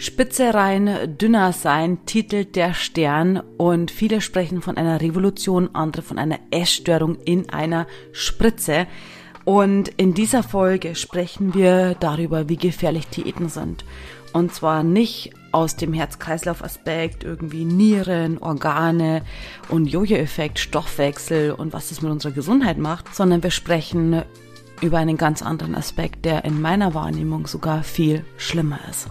Spitze rein, dünner sein, titelt der Stern und viele sprechen von einer Revolution, andere von einer Essstörung in einer Spritze. Und in dieser Folge sprechen wir darüber, wie gefährlich Diäten sind. Und zwar nicht aus dem Herz-Kreislauf-Aspekt, irgendwie Nieren, Organe und Jojo-Effekt, Stoffwechsel und was das mit unserer Gesundheit macht, sondern wir sprechen über einen ganz anderen Aspekt, der in meiner Wahrnehmung sogar viel schlimmer ist.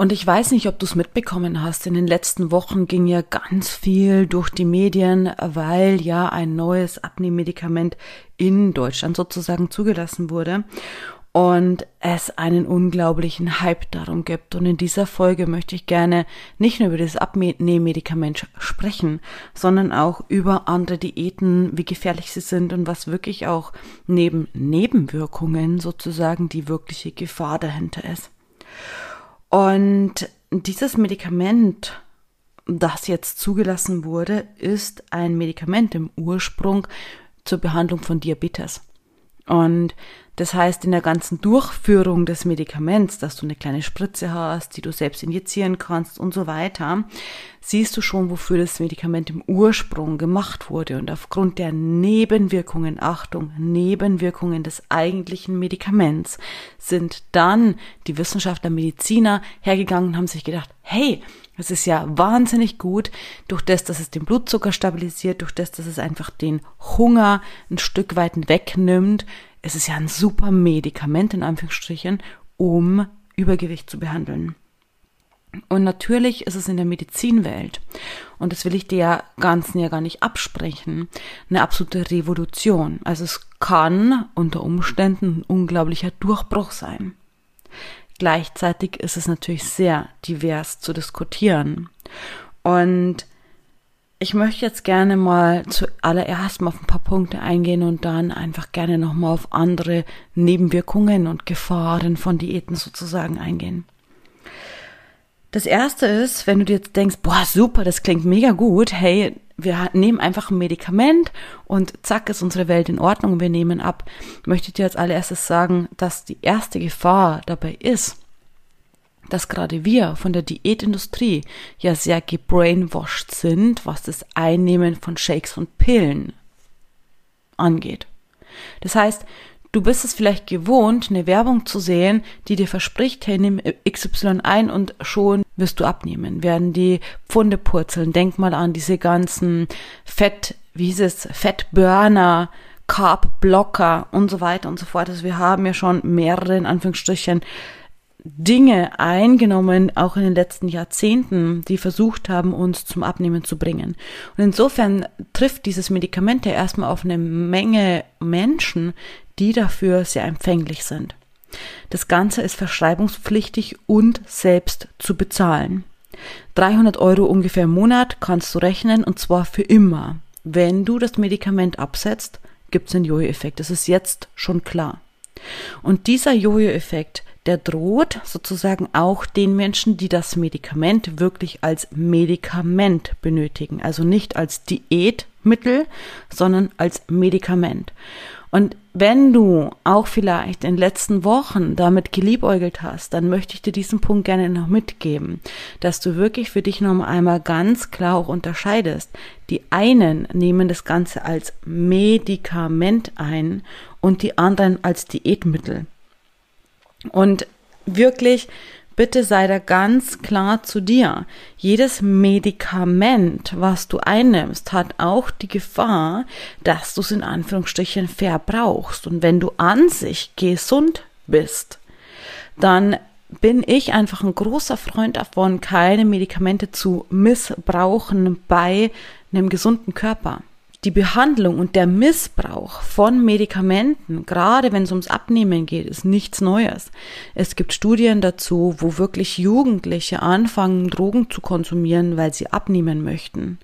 Und ich weiß nicht, ob du es mitbekommen hast. In den letzten Wochen ging ja ganz viel durch die Medien, weil ja ein neues Abnehmmedikament in Deutschland sozusagen zugelassen wurde und es einen unglaublichen Hype darum gibt. Und in dieser Folge möchte ich gerne nicht nur über das Abnehmmedikament sprechen, sondern auch über andere Diäten, wie gefährlich sie sind und was wirklich auch neben Nebenwirkungen sozusagen die wirkliche Gefahr dahinter ist. Und dieses Medikament, das jetzt zugelassen wurde, ist ein Medikament im Ursprung zur Behandlung von Diabetes. Und das heißt, in der ganzen Durchführung des Medikaments, dass du eine kleine Spritze hast, die du selbst injizieren kannst und so weiter, siehst du schon, wofür das Medikament im Ursprung gemacht wurde. Und aufgrund der Nebenwirkungen, Achtung, Nebenwirkungen des eigentlichen Medikaments, sind dann die Wissenschaftler, Mediziner hergegangen und haben sich gedacht, hey, das ist ja wahnsinnig gut, durch das, dass es den Blutzucker stabilisiert, durch das, dass es einfach den Hunger ein Stück weit wegnimmt, es ist ja ein super Medikament in Anführungsstrichen, um Übergewicht zu behandeln. Und natürlich ist es in der Medizinwelt, und das will ich dir Ganzen ja gar nicht absprechen, eine absolute Revolution. Also es kann unter Umständen ein unglaublicher Durchbruch sein. Gleichzeitig ist es natürlich sehr divers zu diskutieren. Und ich möchte jetzt gerne mal zuallererst mal auf ein paar Punkte eingehen und dann einfach gerne nochmal auf andere Nebenwirkungen und Gefahren von Diäten sozusagen eingehen. Das erste ist, wenn du dir jetzt denkst, boah, super, das klingt mega gut, hey, wir nehmen einfach ein Medikament und zack ist unsere Welt in Ordnung, wir nehmen ab, möchte ich dir als allererstes sagen, dass die erste Gefahr dabei ist, dass gerade wir von der Diätindustrie ja sehr gebrainwashed sind, was das Einnehmen von Shakes und Pillen angeht. Das heißt, du bist es vielleicht gewohnt, eine Werbung zu sehen, die dir verspricht, hey, nimm XY ein und schon wirst du abnehmen, werden die Pfunde purzeln. Denk mal an diese ganzen Fett, wie hieß es, Fettburner, Carb-Blocker und so weiter und so fort. Also wir haben ja schon mehrere, in Anführungsstrichen, Dinge eingenommen, auch in den letzten Jahrzehnten, die versucht haben, uns zum Abnehmen zu bringen. Und insofern trifft dieses Medikament ja erstmal auf eine Menge Menschen, die dafür sehr empfänglich sind. Das Ganze ist verschreibungspflichtig und selbst zu bezahlen. 300 Euro ungefähr im Monat kannst du rechnen und zwar für immer. Wenn du das Medikament absetzt, gibt es einen Jojo-Effekt. Das ist jetzt schon klar. Und dieser Jojo-Effekt der droht sozusagen auch den Menschen, die das Medikament wirklich als Medikament benötigen. Also nicht als Diätmittel, sondern als Medikament. Und wenn du auch vielleicht in den letzten Wochen damit geliebäugelt hast, dann möchte ich dir diesen Punkt gerne noch mitgeben, dass du wirklich für dich noch einmal ganz klar auch unterscheidest. Die einen nehmen das Ganze als Medikament ein und die anderen als Diätmittel. Und wirklich, bitte sei da ganz klar zu dir. Jedes Medikament, was du einnimmst, hat auch die Gefahr, dass du es in Anführungsstrichen verbrauchst. Und wenn du an sich gesund bist, dann bin ich einfach ein großer Freund davon, keine Medikamente zu missbrauchen bei einem gesunden Körper. Die Behandlung und der Missbrauch von Medikamenten, gerade wenn es ums Abnehmen geht, ist nichts Neues. Es gibt Studien dazu, wo wirklich Jugendliche anfangen, Drogen zu konsumieren, weil sie abnehmen möchten.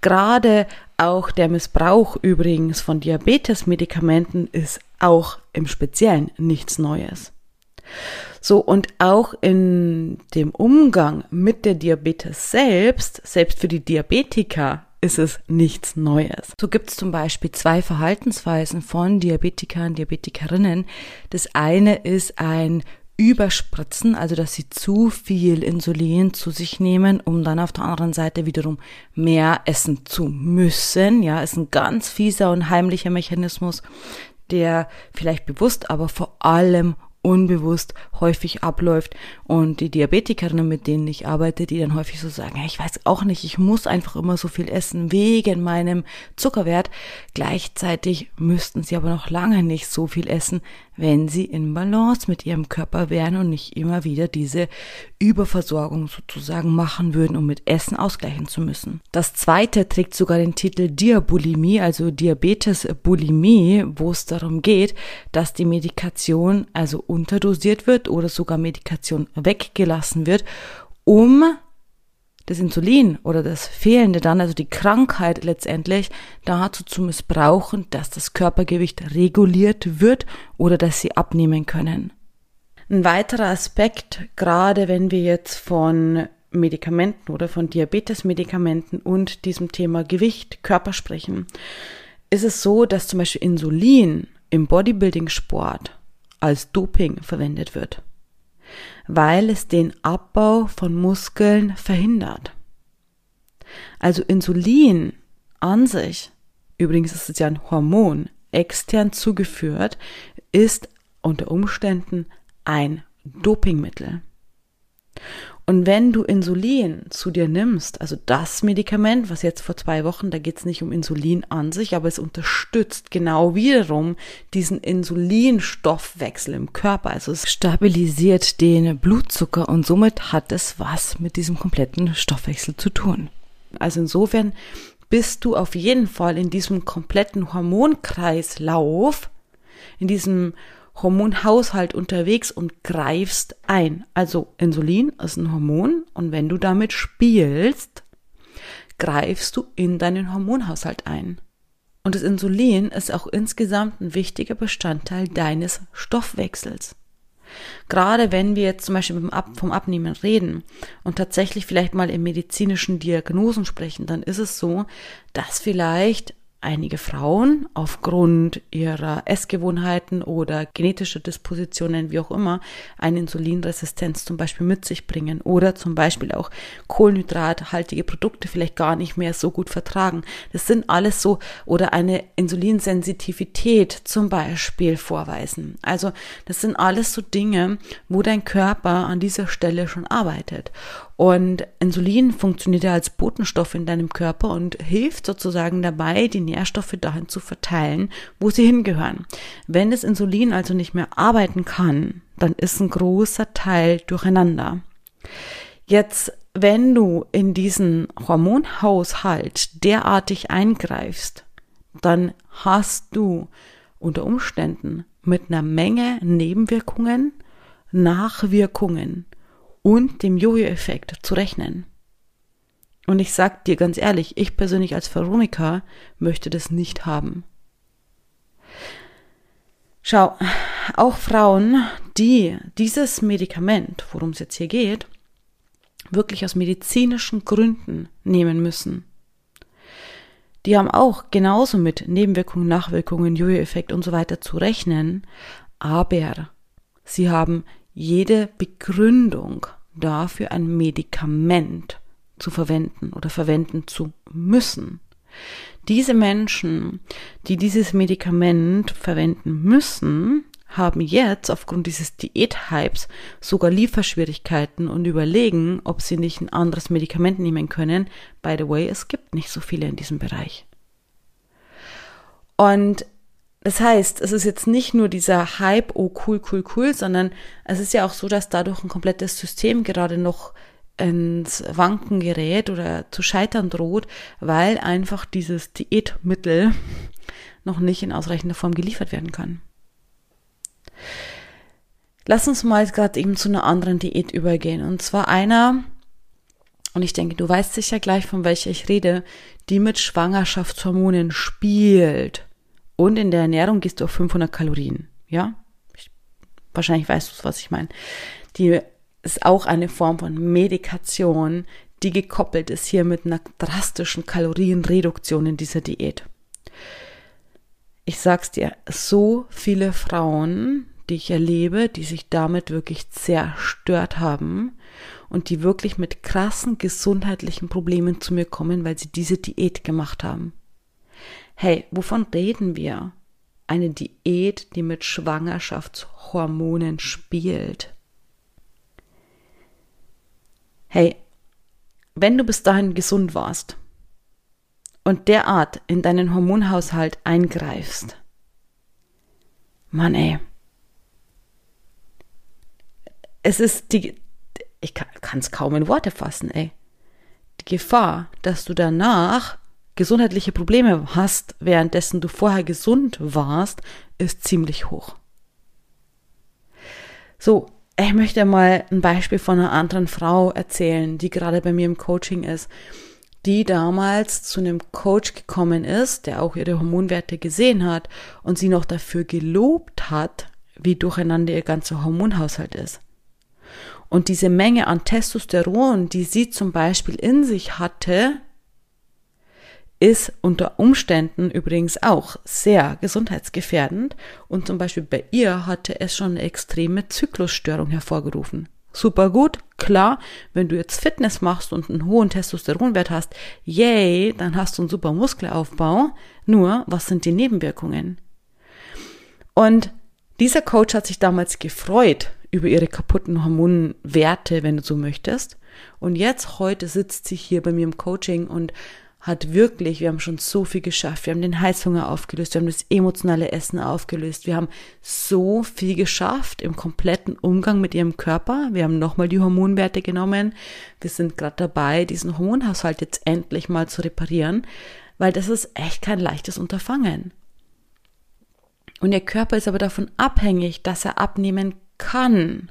Gerade auch der Missbrauch übrigens von Diabetesmedikamenten ist auch im Speziellen nichts Neues. So, und auch in dem Umgang mit der Diabetes selbst, selbst für die Diabetiker, ist es nichts Neues. So gibt es zum Beispiel zwei Verhaltensweisen von Diabetikern, Diabetikerinnen. Das eine ist ein Überspritzen, also dass sie zu viel Insulin zu sich nehmen, um dann auf der anderen Seite wiederum mehr essen zu müssen. Ja, ist ein ganz fieser und heimlicher Mechanismus, der vielleicht bewusst, aber vor allem unbewusst häufig abläuft. Und die Diabetikerinnen, mit denen ich arbeite, die dann häufig so sagen, ich weiß auch nicht, ich muss einfach immer so viel essen wegen meinem Zuckerwert. Gleichzeitig müssten sie aber noch lange nicht so viel essen, wenn sie in Balance mit ihrem Körper wären und nicht immer wieder diese Überversorgung sozusagen machen würden, um mit Essen ausgleichen zu müssen. Das zweite trägt sogar den Titel Diabulimie, also Diabetes-Bulimie, wo es darum geht, dass die Medikation also unterdosiert wird oder sogar Medikation weggelassen wird, um das Insulin oder das Fehlende dann, also die Krankheit letztendlich, dazu zu missbrauchen, dass das Körpergewicht reguliert wird oder dass sie abnehmen können. Ein weiterer Aspekt, gerade wenn wir jetzt von Medikamenten oder von Diabetesmedikamenten und diesem Thema Gewicht, Körper sprechen, ist es so, dass zum Beispiel Insulin im Bodybuilding-Sport als Doping verwendet wird weil es den Abbau von Muskeln verhindert. Also Insulin an sich, übrigens ist es ja ein Hormon, extern zugeführt, ist unter Umständen ein Dopingmittel. Und wenn du Insulin zu dir nimmst, also das Medikament, was jetzt vor zwei Wochen, da geht es nicht um Insulin an sich, aber es unterstützt genau wiederum diesen Insulinstoffwechsel im Körper. Also es stabilisiert den Blutzucker und somit hat es was mit diesem kompletten Stoffwechsel zu tun. Also insofern bist du auf jeden Fall in diesem kompletten Hormonkreislauf, in diesem Hormonhaushalt unterwegs und greifst ein. Also Insulin ist ein Hormon und wenn du damit spielst, greifst du in deinen Hormonhaushalt ein. Und das Insulin ist auch insgesamt ein wichtiger Bestandteil deines Stoffwechsels. Gerade wenn wir jetzt zum Beispiel vom Abnehmen reden und tatsächlich vielleicht mal in medizinischen Diagnosen sprechen, dann ist es so, dass vielleicht einige Frauen aufgrund ihrer Essgewohnheiten oder genetischer Dispositionen, wie auch immer, eine Insulinresistenz zum Beispiel mit sich bringen oder zum Beispiel auch kohlenhydrathaltige Produkte vielleicht gar nicht mehr so gut vertragen. Das sind alles so oder eine Insulinsensitivität zum Beispiel vorweisen. Also das sind alles so Dinge, wo dein Körper an dieser Stelle schon arbeitet. Und Insulin funktioniert ja als Botenstoff in deinem Körper und hilft sozusagen dabei, die Nährstoffe dahin zu verteilen, wo sie hingehören. Wenn das Insulin also nicht mehr arbeiten kann, dann ist ein großer Teil durcheinander. Jetzt, wenn du in diesen Hormonhaushalt derartig eingreifst, dann hast du unter Umständen mit einer Menge Nebenwirkungen, Nachwirkungen, und dem Jojo-Effekt zu rechnen. Und ich sag dir ganz ehrlich, ich persönlich als Veronika möchte das nicht haben. Schau, auch Frauen, die dieses Medikament, worum es jetzt hier geht, wirklich aus medizinischen Gründen nehmen müssen, die haben auch genauso mit Nebenwirkungen, Nachwirkungen, Jojo-Effekt und so weiter zu rechnen, aber sie haben jede Begründung dafür, ein Medikament zu verwenden oder verwenden zu müssen. Diese Menschen, die dieses Medikament verwenden müssen, haben jetzt aufgrund dieses Diäthypes sogar Lieferschwierigkeiten und überlegen, ob sie nicht ein anderes Medikament nehmen können. By the way, es gibt nicht so viele in diesem Bereich. Und das heißt, es ist jetzt nicht nur dieser Hype, oh cool, cool, cool, sondern es ist ja auch so, dass dadurch ein komplettes System gerade noch ins Wanken gerät oder zu scheitern droht, weil einfach dieses Diätmittel noch nicht in ausreichender Form geliefert werden kann. Lass uns mal gerade eben zu einer anderen Diät übergehen. Und zwar einer, und ich denke, du weißt sicher gleich, von welcher ich rede, die mit Schwangerschaftshormonen spielt. Und in der Ernährung gehst du auf 500 Kalorien. Ja? Ich, wahrscheinlich weißt du, was ich meine. Die ist auch eine Form von Medikation, die gekoppelt ist hier mit einer drastischen Kalorienreduktion in dieser Diät. Ich sag's dir, so viele Frauen die ich erlebe, die sich damit wirklich zerstört haben und die wirklich mit krassen gesundheitlichen Problemen zu mir kommen, weil sie diese Diät gemacht haben. Hey, wovon reden wir? Eine Diät, die mit Schwangerschaftshormonen spielt. Hey, wenn du bis dahin gesund warst und derart in deinen Hormonhaushalt eingreifst, Mann ey, es ist die, ich kann es kaum in Worte fassen, ey. Die Gefahr, dass du danach gesundheitliche Probleme hast, währenddessen du vorher gesund warst, ist ziemlich hoch. So, ich möchte mal ein Beispiel von einer anderen Frau erzählen, die gerade bei mir im Coaching ist, die damals zu einem Coach gekommen ist, der auch ihre Hormonwerte gesehen hat und sie noch dafür gelobt hat, wie durcheinander ihr ganzer Hormonhaushalt ist. Und diese Menge an Testosteron, die sie zum Beispiel in sich hatte, ist unter Umständen übrigens auch sehr gesundheitsgefährdend und zum Beispiel bei ihr hatte es schon eine extreme Zyklusstörung hervorgerufen. Super gut, klar, wenn du jetzt Fitness machst und einen hohen Testosteronwert hast, yay, dann hast du einen super Muskelaufbau. Nur, was sind die Nebenwirkungen? Und dieser Coach hat sich damals gefreut über ihre kaputten Hormonwerte, wenn du so möchtest. Und jetzt, heute sitzt sie hier bei mir im Coaching und hat wirklich, wir haben schon so viel geschafft. Wir haben den Heißhunger aufgelöst, wir haben das emotionale Essen aufgelöst. Wir haben so viel geschafft im kompletten Umgang mit ihrem Körper. Wir haben nochmal die Hormonwerte genommen. Wir sind gerade dabei, diesen Hormonhaushalt jetzt endlich mal zu reparieren, weil das ist echt kein leichtes Unterfangen. Und ihr Körper ist aber davon abhängig, dass er abnehmen kann.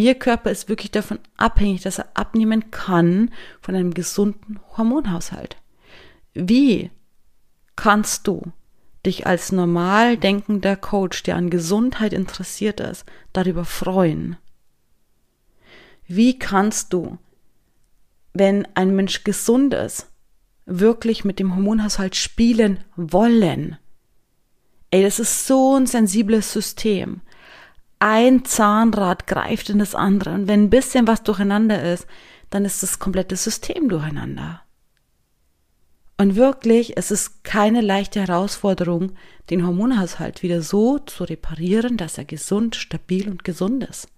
Ihr Körper ist wirklich davon abhängig, dass er abnehmen kann von einem gesunden Hormonhaushalt. Wie kannst du dich als normal denkender Coach, der an Gesundheit interessiert ist, darüber freuen? Wie kannst du, wenn ein Mensch gesund ist, wirklich mit dem Hormonhaushalt spielen wollen? Ey, das ist so ein sensibles System ein Zahnrad greift in das andere. Und wenn ein bisschen was durcheinander ist, dann ist das komplette System durcheinander. Und wirklich, es ist keine leichte Herausforderung, den Hormonhaushalt wieder so zu reparieren, dass er gesund, stabil und gesund ist.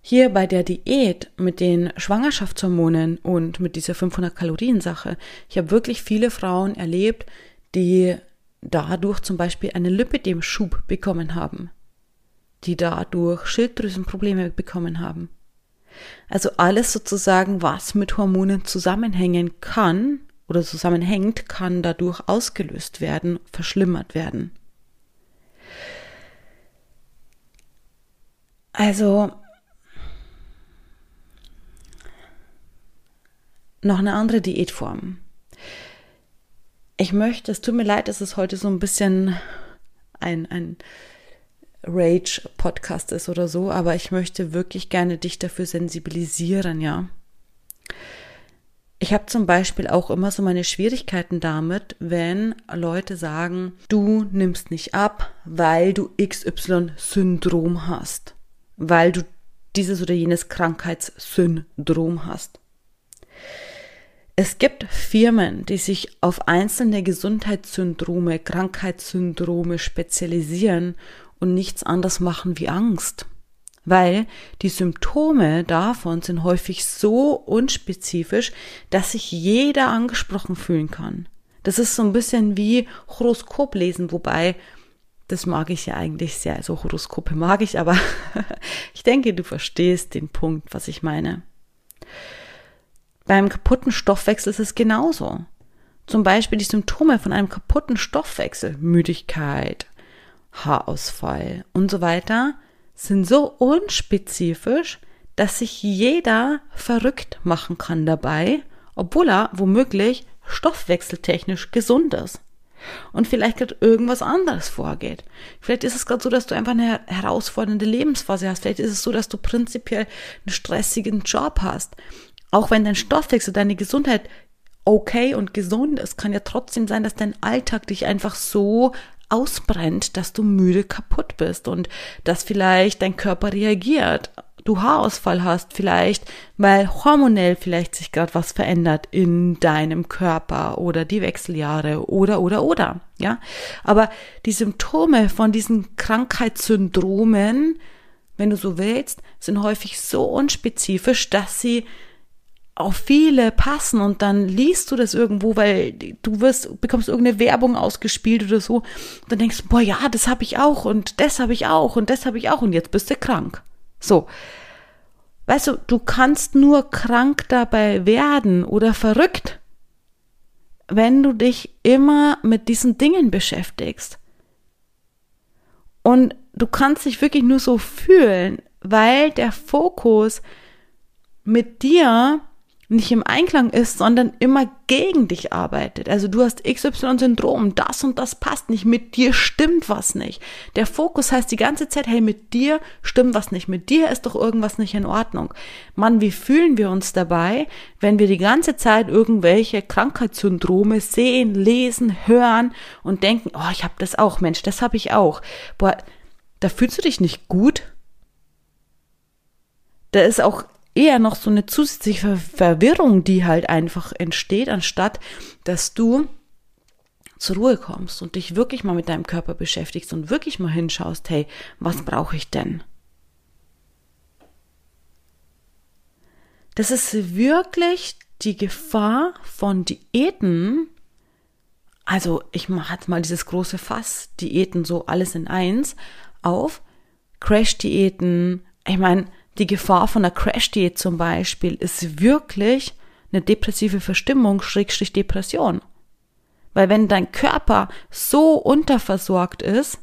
Hier bei der Diät mit den Schwangerschaftshormonen und mit dieser 500 Kalorien Sache, ich habe wirklich viele Frauen erlebt, die dadurch zum Beispiel einen Lipidem-Schub bekommen haben die dadurch Schilddrüsenprobleme bekommen haben. Also alles sozusagen, was mit Hormonen zusammenhängen kann oder zusammenhängt, kann dadurch ausgelöst werden, verschlimmert werden. Also noch eine andere Diätform. Ich möchte, es tut mir leid, dass es heute so ein bisschen ein, ein Rage-Podcast ist oder so, aber ich möchte wirklich gerne dich dafür sensibilisieren, ja. Ich habe zum Beispiel auch immer so meine Schwierigkeiten damit, wenn Leute sagen, du nimmst nicht ab, weil du XY-Syndrom hast, weil du dieses oder jenes Krankheitssyndrom hast. Es gibt Firmen, die sich auf einzelne Gesundheitssyndrome, Krankheitssyndrome spezialisieren und nichts anderes machen wie Angst. Weil die Symptome davon sind häufig so unspezifisch, dass sich jeder angesprochen fühlen kann. Das ist so ein bisschen wie Horoskop lesen, wobei das mag ich ja eigentlich sehr. Also Horoskope mag ich, aber ich denke, du verstehst den Punkt, was ich meine. Beim kaputten Stoffwechsel ist es genauso. Zum Beispiel die Symptome von einem kaputten Stoffwechsel, Müdigkeit, Haarausfall und so weiter, sind so unspezifisch, dass sich jeder verrückt machen kann dabei, obwohl er womöglich stoffwechseltechnisch gesund ist. Und vielleicht gerade irgendwas anderes vorgeht. Vielleicht ist es gerade so, dass du einfach eine herausfordernde Lebensphase hast. Vielleicht ist es so, dass du prinzipiell einen stressigen Job hast. Auch wenn dein Stoffwechsel, deine Gesundheit okay und gesund ist, kann ja trotzdem sein, dass dein Alltag dich einfach so ausbrennt, dass du müde kaputt bist und dass vielleicht dein Körper reagiert. Du Haarausfall hast vielleicht, weil hormonell vielleicht sich gerade was verändert in deinem Körper oder die Wechseljahre oder oder oder, ja? Aber die Symptome von diesen Krankheitssyndromen, wenn du so willst, sind häufig so unspezifisch, dass sie auf viele passen und dann liest du das irgendwo, weil du wirst, bekommst irgendeine Werbung ausgespielt oder so und dann denkst du, boah, ja, das habe ich auch und das habe ich auch und das habe ich auch und jetzt bist du krank. So. Weißt du, du kannst nur krank dabei werden oder verrückt, wenn du dich immer mit diesen Dingen beschäftigst. Und du kannst dich wirklich nur so fühlen, weil der Fokus mit dir nicht im Einklang ist, sondern immer gegen dich arbeitet. Also du hast XY-Syndrom, das und das passt nicht, mit dir stimmt was nicht. Der Fokus heißt die ganze Zeit, hey, mit dir stimmt was nicht, mit dir ist doch irgendwas nicht in Ordnung. Mann, wie fühlen wir uns dabei, wenn wir die ganze Zeit irgendwelche Krankheitssyndrome sehen, lesen, hören und denken, oh, ich habe das auch, Mensch, das habe ich auch. Boah, da fühlst du dich nicht gut. Da ist auch eher noch so eine zusätzliche Verwirrung, die halt einfach entsteht, anstatt dass du zur Ruhe kommst und dich wirklich mal mit deinem Körper beschäftigst und wirklich mal hinschaust, hey, was brauche ich denn? Das ist wirklich die Gefahr von Diäten. Also ich mache jetzt mal dieses große Fass, Diäten so alles in eins auf. Crash-Diäten. Ich meine, die Gefahr von einer Crash-Diät zum Beispiel ist wirklich eine depressive Verstimmung, Schrägstrich Depression. Weil wenn dein Körper so unterversorgt ist,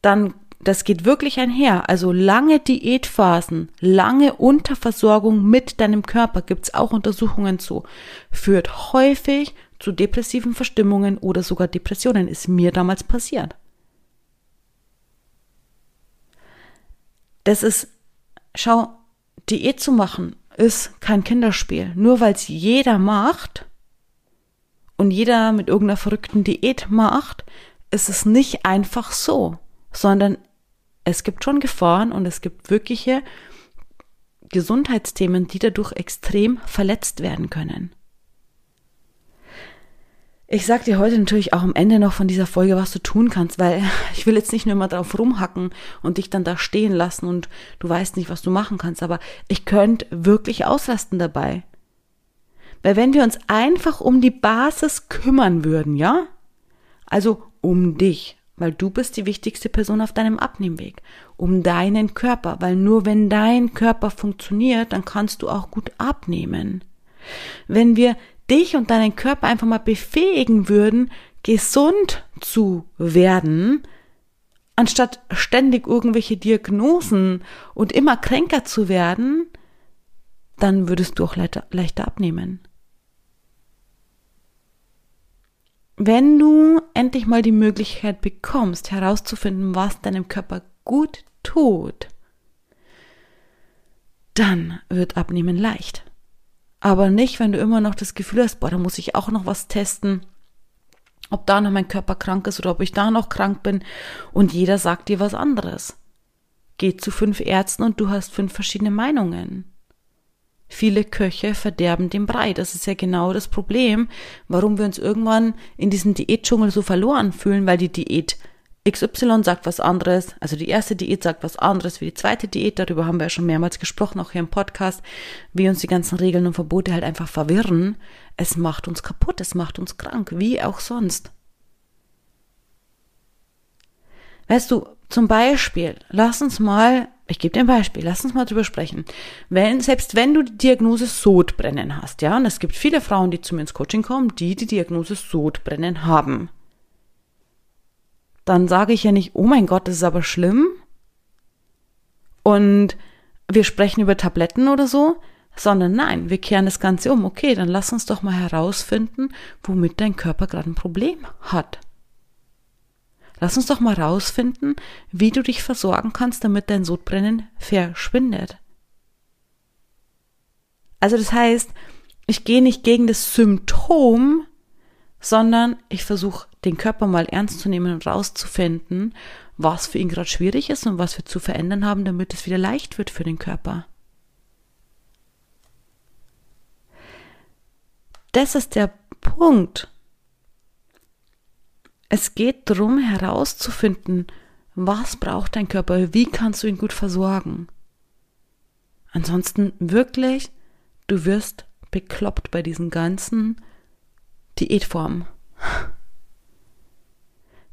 dann, das geht wirklich einher. Also lange Diätphasen, lange Unterversorgung mit deinem Körper, gibt's auch Untersuchungen zu, führt häufig zu depressiven Verstimmungen oder sogar Depressionen. Ist mir damals passiert. Das ist, schau, Diät zu machen ist kein Kinderspiel. Nur weil es jeder macht und jeder mit irgendeiner verrückten Diät macht, ist es nicht einfach so, sondern es gibt schon Gefahren und es gibt wirkliche Gesundheitsthemen, die dadurch extrem verletzt werden können. Ich sag dir heute natürlich auch am Ende noch von dieser Folge, was du tun kannst, weil ich will jetzt nicht nur mal drauf rumhacken und dich dann da stehen lassen und du weißt nicht, was du machen kannst, aber ich könnte wirklich ausrasten dabei. Weil wenn wir uns einfach um die Basis kümmern würden, ja? Also um dich, weil du bist die wichtigste Person auf deinem Abnehmweg, um deinen Körper, weil nur wenn dein Körper funktioniert, dann kannst du auch gut abnehmen. Wenn wir dich und deinen Körper einfach mal befähigen würden, gesund zu werden, anstatt ständig irgendwelche Diagnosen und immer kränker zu werden, dann würdest du auch leichter, leichter abnehmen. Wenn du endlich mal die Möglichkeit bekommst, herauszufinden, was deinem Körper gut tut, dann wird Abnehmen leicht. Aber nicht, wenn du immer noch das Gefühl hast, boah, da muss ich auch noch was testen, ob da noch mein Körper krank ist oder ob ich da noch krank bin und jeder sagt dir was anderes. Geh zu fünf Ärzten und du hast fünf verschiedene Meinungen. Viele Köche verderben den Brei. Das ist ja genau das Problem, warum wir uns irgendwann in diesem Diätdschungel so verloren fühlen, weil die Diät XY sagt was anderes, also die erste Diät sagt was anderes wie die zweite Diät, darüber haben wir ja schon mehrmals gesprochen, auch hier im Podcast, wie uns die ganzen Regeln und Verbote halt einfach verwirren. Es macht uns kaputt, es macht uns krank, wie auch sonst. Weißt du, zum Beispiel, lass uns mal ich gebe dir ein Beispiel, lass uns mal drüber sprechen. Wenn, selbst wenn du die Diagnose Sodbrennen hast, ja, und es gibt viele Frauen, die zu mir ins Coaching kommen, die die Diagnose Sodbrennen haben, dann sage ich ja nicht, oh mein Gott, das ist aber schlimm. Und wir sprechen über Tabletten oder so, sondern nein, wir kehren das Ganze um. Okay, dann lass uns doch mal herausfinden, womit dein Körper gerade ein Problem hat. Lass uns doch mal herausfinden, wie du dich versorgen kannst, damit dein Sodbrennen verschwindet. Also das heißt, ich gehe nicht gegen das Symptom, sondern ich versuche den Körper mal ernst zu nehmen und rauszufinden, was für ihn gerade schwierig ist und was wir zu verändern haben, damit es wieder leicht wird für den Körper. Das ist der Punkt. Es geht darum herauszufinden, was braucht dein Körper, wie kannst du ihn gut versorgen. Ansonsten wirklich, du wirst bekloppt bei diesen ganzen Diätformen.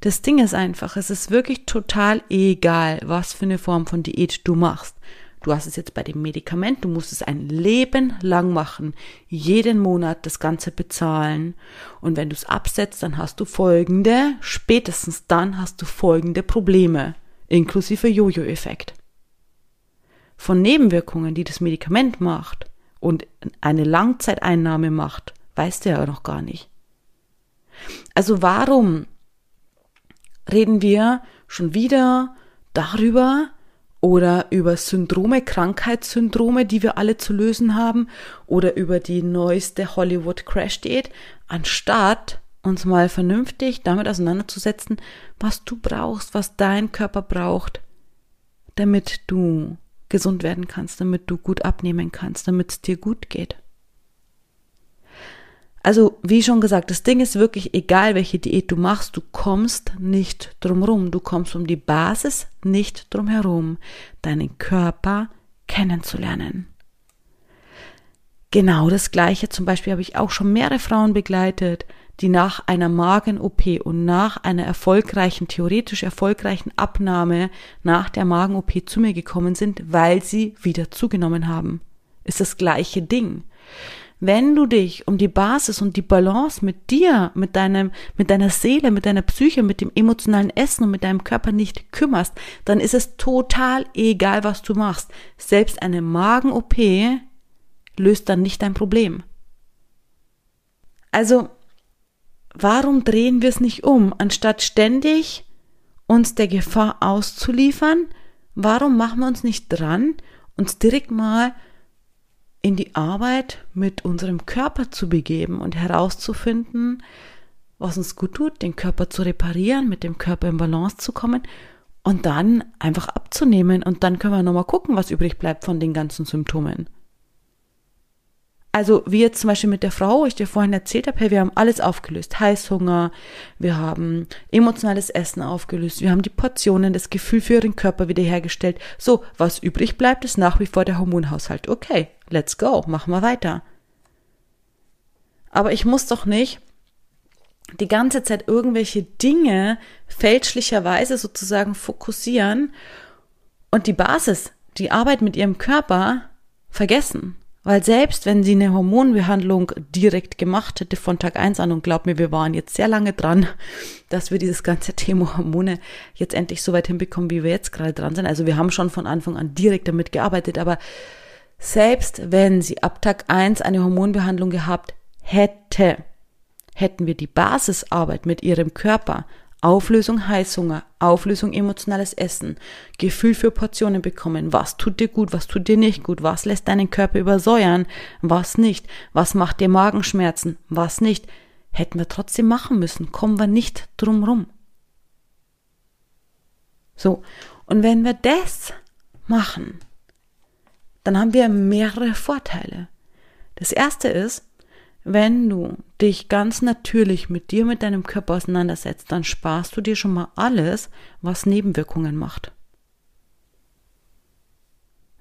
Das Ding ist einfach, es ist wirklich total egal, was für eine Form von Diät du machst. Du hast es jetzt bei dem Medikament, du musst es ein Leben lang machen, jeden Monat das Ganze bezahlen. Und wenn du es absetzt, dann hast du folgende, spätestens dann hast du folgende Probleme, inklusive Jojo-Effekt. Von Nebenwirkungen, die das Medikament macht und eine Langzeiteinnahme macht, weißt du ja noch gar nicht. Also warum reden wir schon wieder darüber oder über Syndrome, Krankheitssyndrome, die wir alle zu lösen haben oder über die neueste Hollywood Crash Diät, anstatt uns mal vernünftig damit auseinanderzusetzen, was du brauchst, was dein Körper braucht, damit du gesund werden kannst, damit du gut abnehmen kannst, damit es dir gut geht. Also, wie schon gesagt, das Ding ist wirklich, egal welche Diät du machst, du kommst nicht drumherum. Du kommst um die Basis nicht drumherum, deinen Körper kennenzulernen. Genau das Gleiche zum Beispiel habe ich auch schon mehrere Frauen begleitet, die nach einer Magen-OP und nach einer erfolgreichen, theoretisch erfolgreichen Abnahme nach der Magen-OP zu mir gekommen sind, weil sie wieder zugenommen haben. Ist das gleiche Ding. Wenn du dich um die Basis und die Balance mit dir, mit deinem, mit deiner Seele, mit deiner Psyche, mit dem emotionalen Essen und mit deinem Körper nicht kümmerst, dann ist es total egal, was du machst. Selbst eine Magen-OP löst dann nicht dein Problem. Also, warum drehen wir es nicht um, anstatt ständig uns der Gefahr auszuliefern? Warum machen wir uns nicht dran, uns direkt mal in die Arbeit mit unserem Körper zu begeben und herauszufinden, was uns gut tut, den Körper zu reparieren, mit dem Körper in Balance zu kommen und dann einfach abzunehmen und dann können wir nochmal gucken, was übrig bleibt von den ganzen Symptomen. Also wie jetzt zum Beispiel mit der Frau, ich dir vorhin erzählt habe, hey, wir haben alles aufgelöst. Heißhunger, wir haben emotionales Essen aufgelöst, wir haben die Portionen, das Gefühl für ihren Körper wiederhergestellt. So, was übrig bleibt, ist nach wie vor der Hormonhaushalt. Okay, let's go, machen wir weiter. Aber ich muss doch nicht die ganze Zeit irgendwelche Dinge fälschlicherweise sozusagen fokussieren und die Basis, die Arbeit mit ihrem Körper vergessen. Weil selbst wenn sie eine Hormonbehandlung direkt gemacht hätte von Tag eins an, und glaub mir, wir waren jetzt sehr lange dran, dass wir dieses ganze Thema Hormone jetzt endlich so weit hinbekommen, wie wir jetzt gerade dran sind. Also wir haben schon von Anfang an direkt damit gearbeitet, aber selbst wenn sie ab Tag eins eine Hormonbehandlung gehabt hätte, hätten wir die Basisarbeit mit ihrem Körper Auflösung Heißhunger, Auflösung emotionales Essen, Gefühl für Portionen bekommen, was tut dir gut, was tut dir nicht gut, was lässt deinen Körper übersäuern, was nicht, was macht dir Magenschmerzen, was nicht, hätten wir trotzdem machen müssen, kommen wir nicht drum rum. So, und wenn wir das machen, dann haben wir mehrere Vorteile. Das erste ist, wenn du dich ganz natürlich mit dir, mit deinem Körper auseinandersetzt, dann sparst du dir schon mal alles, was Nebenwirkungen macht.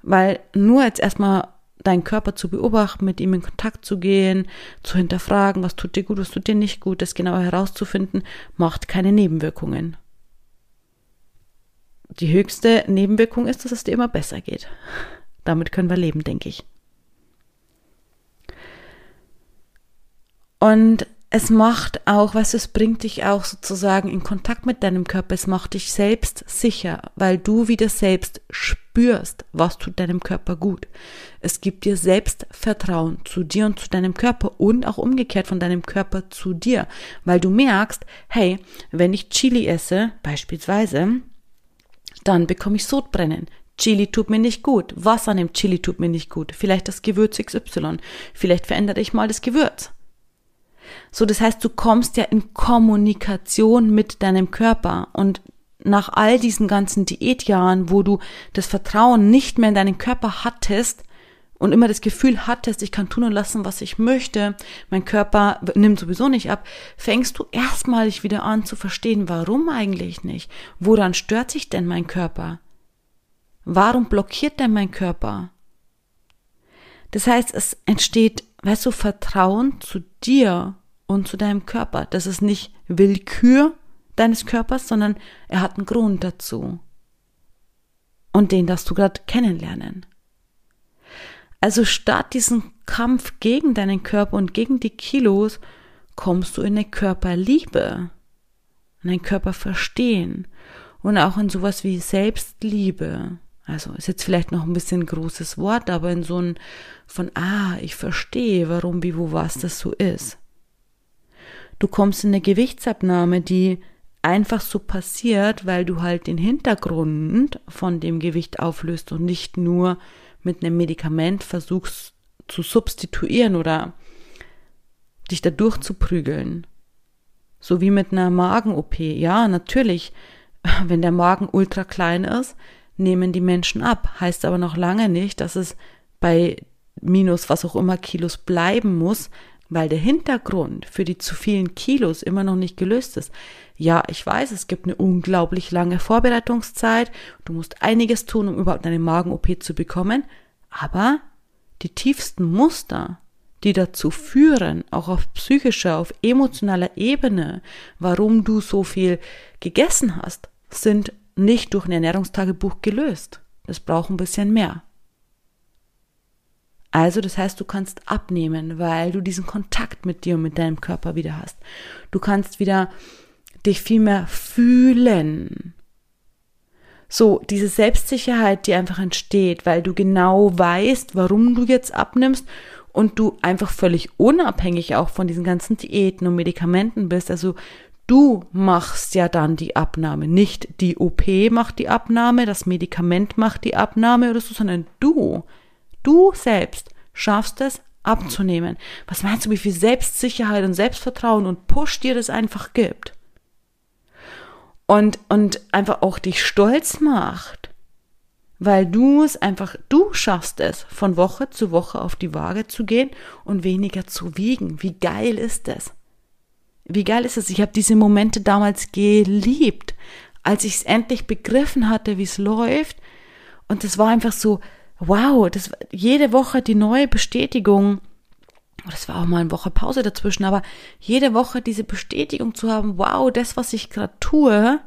Weil nur jetzt erstmal deinen Körper zu beobachten, mit ihm in Kontakt zu gehen, zu hinterfragen, was tut dir gut, was tut dir nicht gut, das genauer herauszufinden, macht keine Nebenwirkungen. die höchste Nebenwirkung ist, dass es dir immer besser geht. Damit können wir leben, denke ich. Und es macht auch, was es bringt dich auch sozusagen in Kontakt mit deinem Körper. Es macht dich selbst sicher, weil du wieder selbst spürst, was tut deinem Körper gut. Es gibt dir Selbstvertrauen zu dir und zu deinem Körper und auch umgekehrt von deinem Körper zu dir, weil du merkst, hey, wenn ich Chili esse, beispielsweise, dann bekomme ich Sodbrennen. Chili tut mir nicht gut. Was an dem Chili tut mir nicht gut? Vielleicht das Gewürz XY. Vielleicht verändere ich mal das Gewürz. So, das heißt, du kommst ja in Kommunikation mit deinem Körper und nach all diesen ganzen Diätjahren, wo du das Vertrauen nicht mehr in deinen Körper hattest und immer das Gefühl hattest, ich kann tun und lassen, was ich möchte, mein Körper nimmt sowieso nicht ab, fängst du erstmalig wieder an zu verstehen, warum eigentlich nicht? Woran stört sich denn mein Körper? Warum blockiert denn mein Körper? Das heißt, es entsteht, weißt du, Vertrauen zu dir und zu deinem Körper. Das ist nicht Willkür deines Körpers, sondern er hat einen Grund dazu. Und den darfst du gerade kennenlernen. Also statt diesen Kampf gegen deinen Körper und gegen die Kilos, kommst du in eine Körperliebe, in ein Körperverstehen und auch in sowas wie Selbstliebe. Also ist jetzt vielleicht noch ein bisschen großes Wort, aber in so ein von, ah, ich verstehe, warum, wie, wo, was das so ist. Du kommst in eine Gewichtsabnahme, die einfach so passiert, weil du halt den Hintergrund von dem Gewicht auflöst und nicht nur mit einem Medikament versuchst zu substituieren oder dich da durchzuprügeln. So wie mit einer Magen-OP. Ja, natürlich, wenn der Magen ultra klein ist, nehmen die Menschen ab. Heißt aber noch lange nicht, dass es bei minus was auch immer Kilos bleiben muss, weil der Hintergrund für die zu vielen Kilos immer noch nicht gelöst ist. Ja, ich weiß, es gibt eine unglaublich lange Vorbereitungszeit, du musst einiges tun, um überhaupt eine Magen-OP zu bekommen, aber die tiefsten Muster, die dazu führen, auch auf psychischer, auf emotionaler Ebene, warum du so viel gegessen hast, sind nicht durch ein Ernährungstagebuch gelöst. Das braucht ein bisschen mehr. Also, das heißt, du kannst abnehmen, weil du diesen Kontakt mit dir und mit deinem Körper wieder hast. Du kannst wieder dich viel mehr fühlen. So, diese Selbstsicherheit, die einfach entsteht, weil du genau weißt, warum du jetzt abnimmst und du einfach völlig unabhängig auch von diesen ganzen Diäten und Medikamenten bist. Also du machst ja dann die Abnahme, nicht die OP macht die Abnahme, das Medikament macht die Abnahme oder so, sondern du Du selbst schaffst es abzunehmen. Was meinst du, wie viel Selbstsicherheit und Selbstvertrauen und Push dir das einfach gibt? Und, und einfach auch dich stolz macht, weil du es einfach, du schaffst es, von Woche zu Woche auf die Waage zu gehen und weniger zu wiegen. Wie geil ist das? Wie geil ist es? Ich habe diese Momente damals geliebt, als ich es endlich begriffen hatte, wie es läuft. Und es war einfach so, wow, das jede Woche die neue Bestätigung. Das war auch mal eine Woche Pause dazwischen, aber jede Woche diese Bestätigung zu haben, wow, das, was ich gerade tue,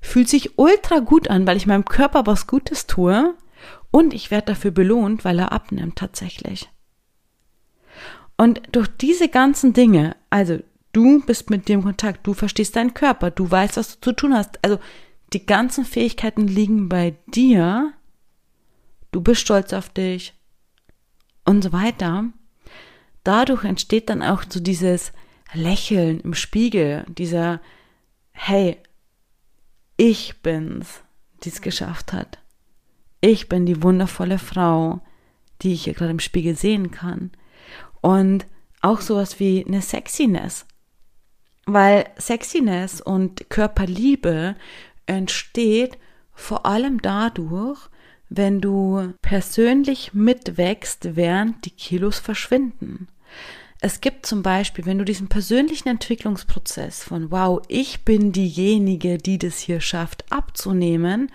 fühlt sich ultra gut an, weil ich meinem Körper was Gutes tue und ich werde dafür belohnt, weil er abnimmt tatsächlich. Und durch diese ganzen Dinge, also du bist mit dem Kontakt, du verstehst deinen Körper, du weißt, was du zu tun hast, also die ganzen Fähigkeiten liegen bei dir, du bist stolz auf dich und so weiter. Dadurch entsteht dann auch so dieses Lächeln im Spiegel, dieser, hey, ich bin's, die es geschafft hat. Ich bin die wundervolle Frau, die ich hier gerade im Spiegel sehen kann. Und auch sowas wie eine Sexiness. Weil Sexiness und Körperliebe entsteht vor allem dadurch, wenn du persönlich mitwächst, während die Kilos verschwinden. Es gibt zum Beispiel, wenn du diesen persönlichen Entwicklungsprozess von, wow, ich bin diejenige, die das hier schafft, abzunehmen,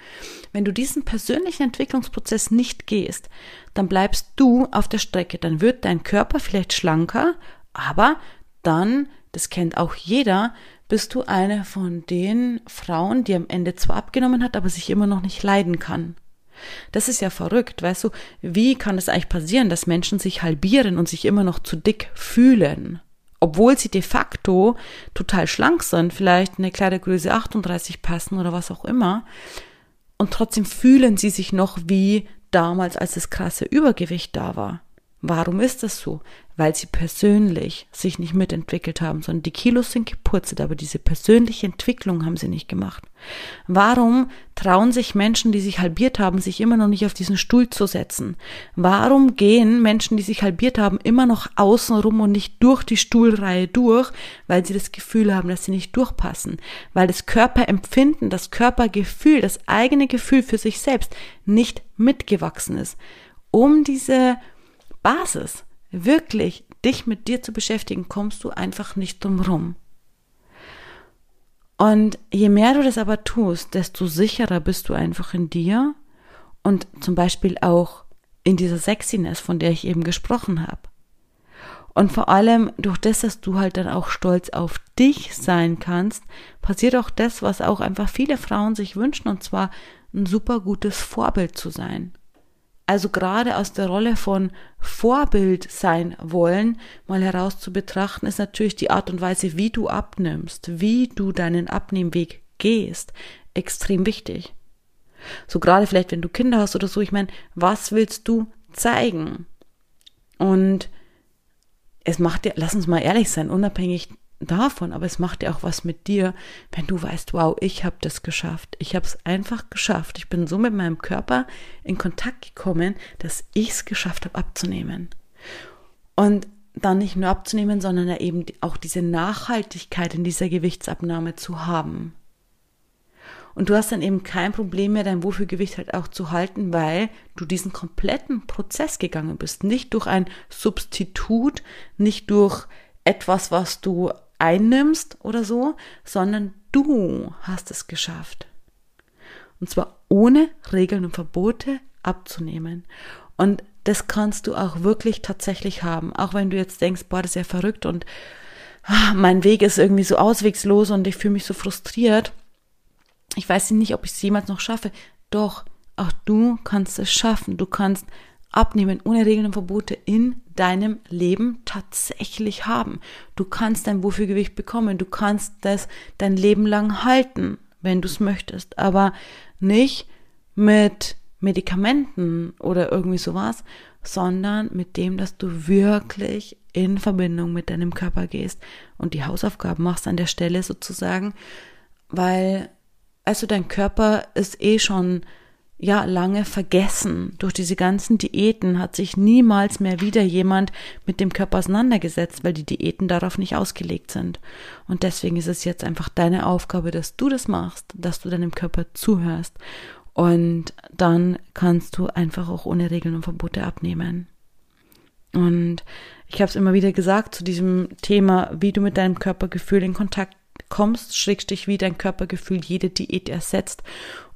wenn du diesen persönlichen Entwicklungsprozess nicht gehst, dann bleibst du auf der Strecke. Dann wird dein Körper vielleicht schlanker, aber dann, das kennt auch jeder, bist du eine von den Frauen, die am Ende zwar abgenommen hat, aber sich immer noch nicht leiden kann. Das ist ja verrückt, weißt du, wie kann es eigentlich passieren, dass Menschen sich halbieren und sich immer noch zu dick fühlen? Obwohl sie de facto total schlank sind, vielleicht eine Kleidergröße 38 passen oder was auch immer. Und trotzdem fühlen sie sich noch wie damals, als das krasse Übergewicht da war. Warum ist das so? Weil sie persönlich sich nicht mitentwickelt haben, sondern die Kilos sind gepurzelt, aber diese persönliche Entwicklung haben sie nicht gemacht. Warum trauen sich Menschen, die sich halbiert haben, sich immer noch nicht auf diesen Stuhl zu setzen? Warum gehen Menschen, die sich halbiert haben, immer noch außen rum und nicht durch die Stuhlreihe durch, weil sie das Gefühl haben, dass sie nicht durchpassen? Weil das Körperempfinden, das Körpergefühl, das eigene Gefühl für sich selbst nicht mitgewachsen ist. Um diese Basis, wirklich dich mit dir zu beschäftigen, kommst du einfach nicht drum rum. Und je mehr du das aber tust, desto sicherer bist du einfach in dir und zum Beispiel auch in dieser Sexiness, von der ich eben gesprochen habe. Und vor allem durch das, dass du halt dann auch stolz auf dich sein kannst, passiert auch das, was auch einfach viele Frauen sich wünschen, und zwar ein super gutes Vorbild zu sein. Also gerade aus der Rolle von Vorbild sein wollen, mal heraus zu betrachten, ist natürlich die Art und Weise, wie du abnimmst, wie du deinen Abnehmweg gehst, extrem wichtig. So gerade vielleicht, wenn du Kinder hast oder so, ich meine, was willst du zeigen? Und es macht dir, lass uns mal ehrlich sein, unabhängig davon, aber es macht ja auch was mit dir, wenn du weißt, wow, ich habe das geschafft. Ich habe es einfach geschafft. Ich bin so mit meinem Körper in Kontakt gekommen, dass ich es geschafft habe abzunehmen. Und dann nicht nur abzunehmen, sondern eben auch diese Nachhaltigkeit in dieser Gewichtsabnahme zu haben. Und du hast dann eben kein Problem mehr, dein Wohlfühlgewicht halt auch zu halten, weil du diesen kompletten Prozess gegangen bist. Nicht durch ein Substitut, nicht durch etwas, was du einnimmst oder so, sondern du hast es geschafft. Und zwar ohne Regeln und Verbote abzunehmen. Und das kannst du auch wirklich tatsächlich haben. Auch wenn du jetzt denkst, boah, das ist ja verrückt und ah, mein Weg ist irgendwie so auswegslos und ich fühle mich so frustriert. Ich weiß nicht, ob ich es jemals noch schaffe. Doch, auch du kannst es schaffen. Du kannst Abnehmen ohne Regeln und Verbote in deinem Leben tatsächlich haben. Du kannst dein Wohlfühlgewicht bekommen, du kannst das dein Leben lang halten, wenn du es möchtest, aber nicht mit Medikamenten oder irgendwie sowas, sondern mit dem, dass du wirklich in Verbindung mit deinem Körper gehst und die Hausaufgaben machst an der Stelle sozusagen, weil also dein Körper ist eh schon ja lange vergessen. Durch diese ganzen Diäten hat sich niemals mehr wieder jemand mit dem Körper auseinandergesetzt, weil die Diäten darauf nicht ausgelegt sind. Und deswegen ist es jetzt einfach deine Aufgabe, dass du das machst, dass du deinem Körper zuhörst. Und dann kannst du einfach auch ohne Regeln und Verbote abnehmen. Und ich habe es immer wieder gesagt zu diesem Thema, wie du mit deinem Körpergefühl in Kontakt kommst, schrägstrich wie dein Körpergefühl jede Diät ersetzt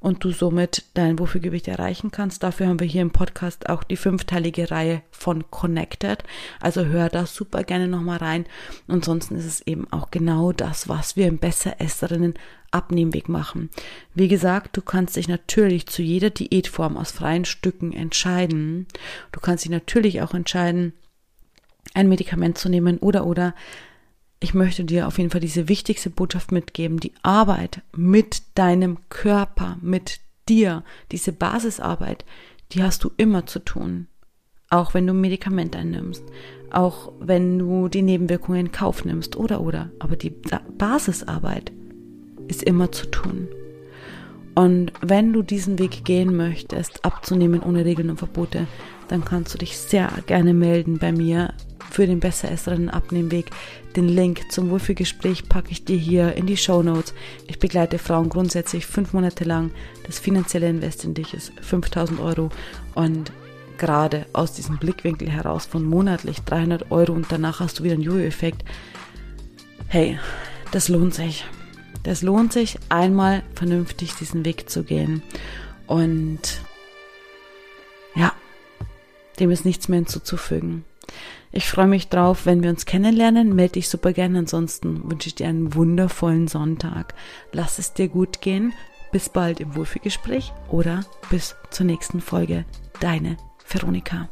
und du somit dein Wohlfühlgewicht erreichen kannst. Dafür haben wir hier im Podcast auch die fünfteilige Reihe von Connected. Also hör da super gerne nochmal rein. Ansonsten ist es eben auch genau das, was wir im Besseresserinnen Abnehmweg machen. Wie gesagt, du kannst dich natürlich zu jeder Diätform aus freien Stücken entscheiden. Du kannst dich natürlich auch entscheiden, ein Medikament zu nehmen oder oder ich möchte dir auf jeden Fall diese wichtigste Botschaft mitgeben. Die Arbeit mit deinem Körper, mit dir, diese Basisarbeit, die hast du immer zu tun. Auch wenn du ein Medikament einnimmst, auch wenn du die Nebenwirkungen in Kauf nimmst oder oder. Aber die Basisarbeit ist immer zu tun. Und wenn du diesen Weg gehen möchtest, abzunehmen ohne Regeln und Verbote, dann kannst du dich sehr gerne melden bei mir für den Besseresserinnen Abnehmweg. Den Link zum Wohlfühlgespräch packe ich dir hier in die Show Notes. Ich begleite Frauen grundsätzlich fünf Monate lang. Das finanzielle Invest in dich ist 5000 Euro und gerade aus diesem Blickwinkel heraus von monatlich 300 Euro und danach hast du wieder einen Jojo-Effekt. Hey, das lohnt sich. Das lohnt sich, einmal vernünftig diesen Weg zu gehen. Und ja, dem ist nichts mehr hinzuzufügen. Ich freue mich drauf, wenn wir uns kennenlernen. Melde dich super gerne. Ansonsten wünsche ich dir einen wundervollen Sonntag. Lass es dir gut gehen. Bis bald im Wohlfühlgespräch oder bis zur nächsten Folge. Deine Veronika.